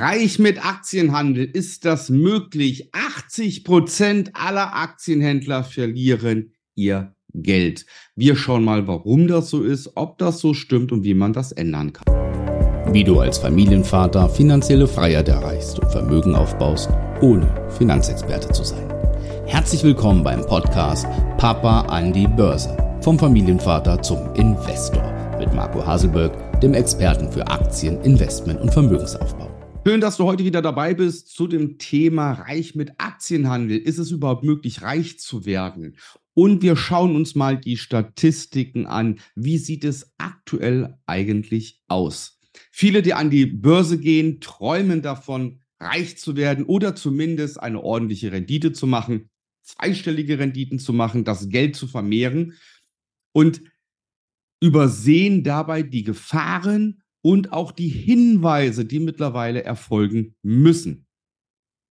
Reich mit Aktienhandel, ist das möglich? 80 Prozent aller Aktienhändler verlieren ihr Geld. Wir schauen mal, warum das so ist, ob das so stimmt und wie man das ändern kann. Wie du als Familienvater finanzielle Freiheit erreichst und Vermögen aufbaust, ohne Finanzexperte zu sein. Herzlich willkommen beim Podcast Papa an die Börse. Vom Familienvater zum Investor mit Marco Haselberg, dem Experten für Aktien, Investment und Vermögensaufbau. Schön, dass du heute wieder dabei bist zu dem Thema Reich mit Aktienhandel. Ist es überhaupt möglich, reich zu werden? Und wir schauen uns mal die Statistiken an. Wie sieht es aktuell eigentlich aus? Viele, die an die Börse gehen, träumen davon, reich zu werden oder zumindest eine ordentliche Rendite zu machen, zweistellige Renditen zu machen, das Geld zu vermehren und übersehen dabei die Gefahren und auch die Hinweise, die mittlerweile erfolgen müssen.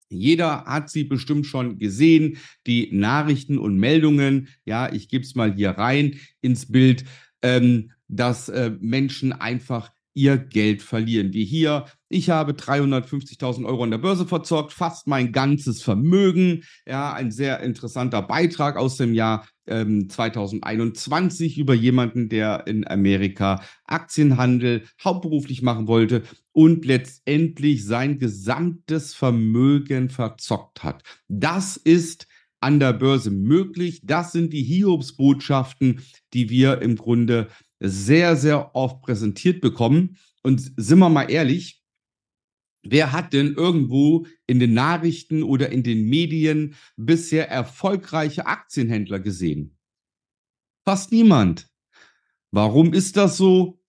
Jeder hat sie bestimmt schon gesehen, die Nachrichten und Meldungen. Ja, ich gebe es mal hier rein ins Bild, ähm, dass äh, Menschen einfach ihr Geld verlieren. Wie hier, ich habe 350.000 Euro an der Börse verzockt, fast mein ganzes Vermögen. Ja, ein sehr interessanter Beitrag aus dem Jahr ähm, 2021 über jemanden, der in Amerika Aktienhandel hauptberuflich machen wollte und letztendlich sein gesamtes Vermögen verzockt hat. Das ist an der Börse möglich. Das sind die Hiobsbotschaften, die wir im Grunde sehr, sehr oft präsentiert bekommen. Und sind wir mal ehrlich, wer hat denn irgendwo in den Nachrichten oder in den Medien bisher erfolgreiche Aktienhändler gesehen? Fast niemand. Warum ist das so?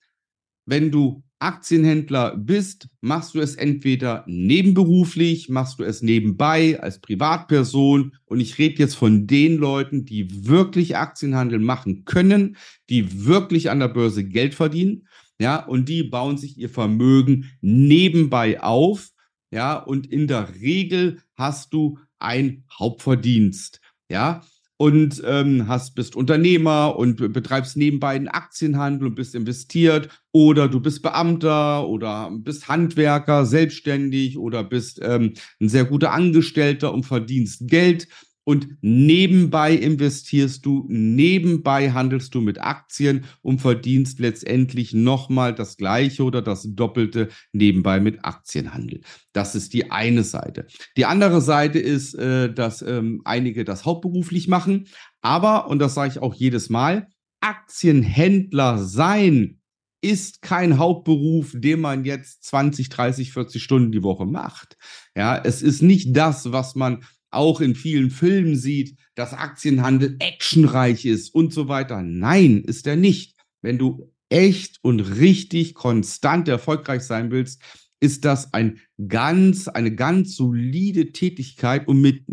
Wenn du Aktienhändler bist, machst du es entweder nebenberuflich, machst du es nebenbei als Privatperson. Und ich rede jetzt von den Leuten, die wirklich Aktienhandel machen können, die wirklich an der Börse Geld verdienen. Ja, und die bauen sich ihr Vermögen nebenbei auf. Ja, und in der Regel hast du ein Hauptverdienst. Ja, und ähm, hast, bist Unternehmer und betreibst nebenbei einen Aktienhandel und bist investiert oder du bist Beamter oder bist Handwerker, selbstständig oder bist ähm, ein sehr guter Angestellter und verdienst Geld und nebenbei investierst du, nebenbei handelst du mit Aktien und verdienst letztendlich nochmal das gleiche oder das Doppelte nebenbei mit Aktienhandel. Das ist die eine Seite. Die andere Seite ist, äh, dass ähm, einige das hauptberuflich machen, aber, und das sage ich auch jedes Mal, Aktienhändler sein ist kein Hauptberuf, den man jetzt 20, 30, 40 Stunden die Woche macht. Ja, es ist nicht das, was man auch in vielen Filmen sieht, dass Aktienhandel actionreich ist und so weiter. Nein, ist er nicht. Wenn du echt und richtig konstant erfolgreich sein willst, ist das ein ganz, eine ganz solide Tätigkeit und mit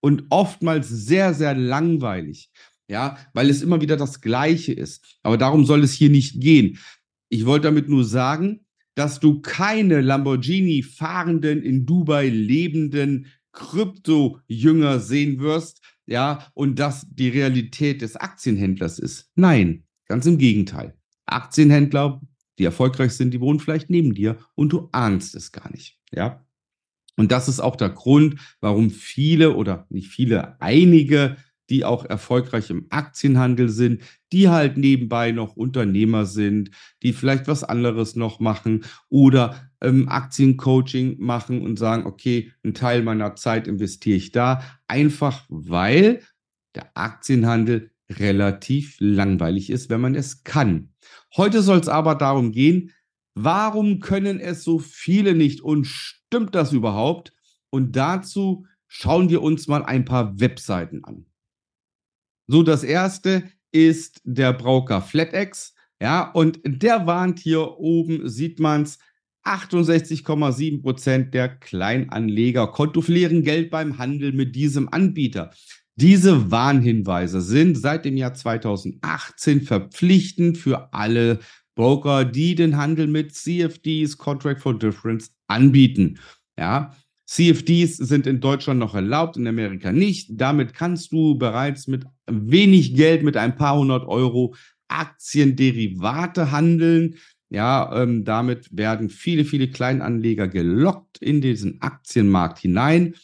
und oftmals sehr, sehr langweilig. Ja, weil es immer wieder das Gleiche ist. Aber darum soll es hier nicht gehen. Ich wollte damit nur sagen, dass du keine Lamborghini fahrenden, in Dubai lebenden Krypto-Jünger sehen wirst, ja, und das die Realität des Aktienhändlers ist. Nein, ganz im Gegenteil. Aktienhändler, die erfolgreich sind, die wohnen vielleicht neben dir und du ahnst es gar nicht, ja. Und das ist auch der Grund, warum viele oder nicht viele, einige die auch erfolgreich im Aktienhandel sind, die halt nebenbei noch Unternehmer sind, die vielleicht was anderes noch machen oder ähm, Aktiencoaching machen und sagen, okay, einen Teil meiner Zeit investiere ich da, einfach weil der Aktienhandel relativ langweilig ist, wenn man es kann. Heute soll es aber darum gehen, warum können es so viele nicht und stimmt das überhaupt? Und dazu schauen wir uns mal ein paar Webseiten an. So, das erste ist der Brauker FlatEx. Ja, und der warnt hier oben, sieht man es, 68,7 Prozent der Kleinanleger kontoflieren Geld beim Handel mit diesem Anbieter. Diese Warnhinweise sind seit dem Jahr 2018 verpflichtend für alle Broker, die den Handel mit CFDs, Contract for Difference, anbieten. Ja, CFDs sind in Deutschland noch erlaubt, in Amerika nicht. Damit kannst du bereits mit wenig Geld, mit ein paar hundert Euro Aktienderivate handeln. Ja, ähm, damit werden viele, viele Kleinanleger gelockt in diesen Aktienmarkt hinein.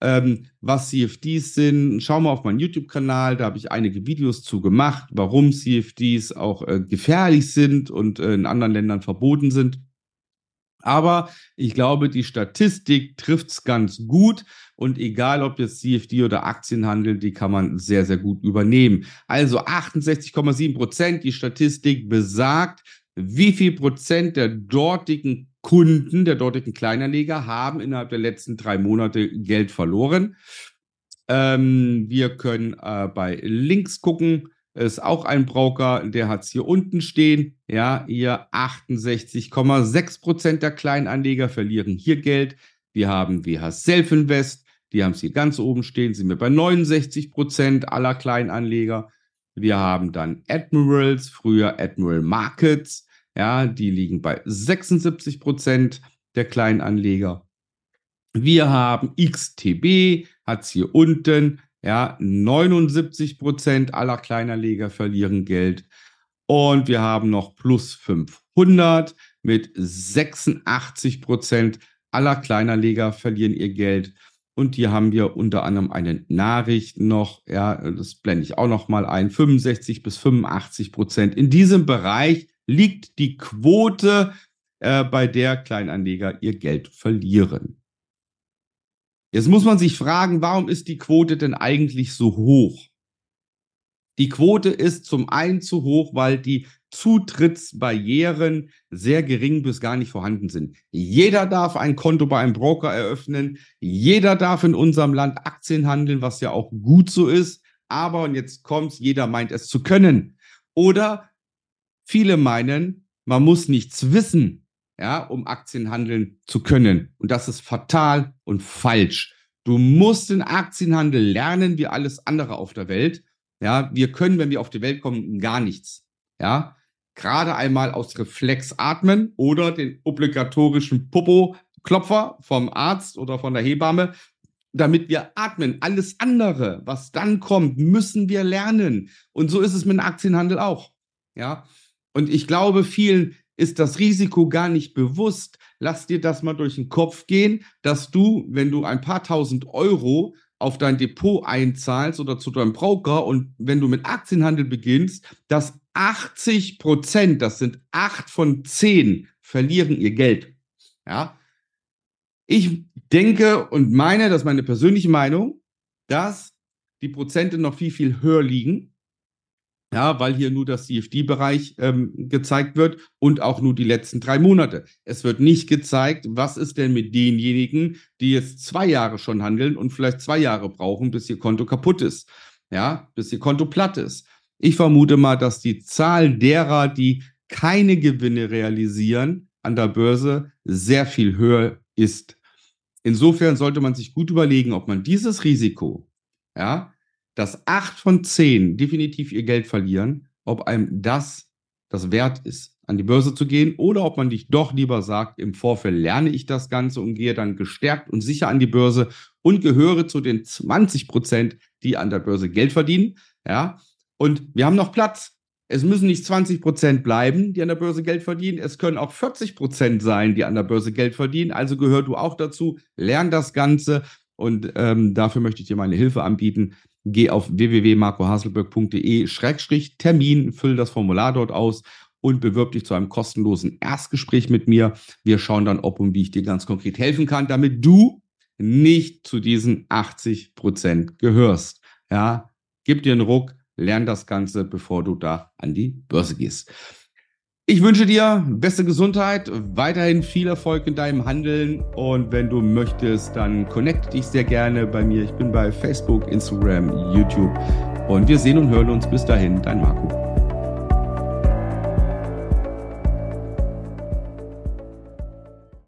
Ähm, was CFDs sind, schau mal auf meinen YouTube-Kanal, da habe ich einige Videos zu gemacht, warum CFDs auch äh, gefährlich sind und äh, in anderen Ländern verboten sind. Aber ich glaube, die Statistik trifft es ganz gut. Und egal, ob jetzt CFD oder Aktienhandel, die kann man sehr, sehr gut übernehmen. Also 68,7 Prozent. Die Statistik besagt, wie viel Prozent der dortigen Kunden, der dortigen Kleinanleger haben innerhalb der letzten drei Monate Geld verloren. Ähm, wir können äh, bei Links gucken ist auch ein Broker, der hat es hier unten stehen. Ja, hier 68,6 Prozent der Kleinanleger verlieren hier Geld. Wir haben WH Self Invest, die haben es hier ganz oben stehen, sind wir bei 69 Prozent aller Kleinanleger. Wir haben dann Admirals, früher Admiral Markets, ja, die liegen bei 76 Prozent der Kleinanleger. Wir haben XTB, hat es hier unten ja, 79 Prozent aller Kleinanleger verlieren Geld. Und wir haben noch plus 500 mit 86 Prozent aller Kleinanleger verlieren ihr Geld. Und hier haben wir unter anderem eine Nachricht noch, ja, das blende ich auch noch mal ein, 65 bis 85 Prozent. In diesem Bereich liegt die Quote, äh, bei der Kleinanleger ihr Geld verlieren. Jetzt muss man sich fragen, warum ist die Quote denn eigentlich so hoch? Die Quote ist zum einen zu hoch, weil die Zutrittsbarrieren sehr gering bis gar nicht vorhanden sind. Jeder darf ein Konto bei einem Broker eröffnen. Jeder darf in unserem Land Aktien handeln, was ja auch gut so ist. Aber, und jetzt kommt's, jeder meint es zu können. Oder viele meinen, man muss nichts wissen ja, um Aktien handeln zu können. Und das ist fatal und falsch. Du musst den Aktienhandel lernen, wie alles andere auf der Welt. Ja, wir können, wenn wir auf die Welt kommen, gar nichts. Ja, gerade einmal aus Reflex atmen oder den obligatorischen Popo-Klopfer vom Arzt oder von der Hebamme, damit wir atmen. Alles andere, was dann kommt, müssen wir lernen. Und so ist es mit dem Aktienhandel auch. Ja, und ich glaube, vielen ist das Risiko gar nicht bewusst. Lass dir das mal durch den Kopf gehen, dass du, wenn du ein paar tausend Euro auf dein Depot einzahlst oder zu deinem Broker und wenn du mit Aktienhandel beginnst, dass 80 Prozent, das sind acht von zehn, verlieren ihr Geld. Ja. Ich denke und meine, das ist meine persönliche Meinung, dass die Prozente noch viel, viel höher liegen ja, weil hier nur das CFD-Bereich ähm, gezeigt wird und auch nur die letzten drei Monate. Es wird nicht gezeigt, was ist denn mit denjenigen, die jetzt zwei Jahre schon handeln und vielleicht zwei Jahre brauchen, bis ihr Konto kaputt ist, ja, bis ihr Konto platt ist. Ich vermute mal, dass die Zahl derer, die keine Gewinne realisieren an der Börse, sehr viel höher ist. Insofern sollte man sich gut überlegen, ob man dieses Risiko, ja, dass acht von zehn definitiv ihr Geld verlieren, ob einem das das wert ist, an die Börse zu gehen oder ob man dich doch lieber sagt, im Vorfeld lerne ich das Ganze und gehe dann gestärkt und sicher an die Börse und gehöre zu den 20 Prozent, die an der Börse Geld verdienen. Ja, und wir haben noch Platz. Es müssen nicht 20 Prozent bleiben, die an der Börse Geld verdienen. Es können auch 40 Prozent sein, die an der Börse Geld verdienen. Also gehör du auch dazu. Lern das Ganze. Und ähm, dafür möchte ich dir meine Hilfe anbieten. Geh auf www.marcohaselberg.de-termin, füll das Formular dort aus und bewirb dich zu einem kostenlosen Erstgespräch mit mir. Wir schauen dann, ob und wie ich dir ganz konkret helfen kann, damit du nicht zu diesen 80 Prozent gehörst. Ja, gib dir einen Ruck, lern das Ganze, bevor du da an die Börse gehst. Ich wünsche dir beste Gesundheit, weiterhin viel Erfolg in deinem Handeln und wenn du möchtest, dann connecte dich sehr gerne bei mir. Ich bin bei Facebook, Instagram, YouTube und wir sehen und hören uns bis dahin. Dein Marco.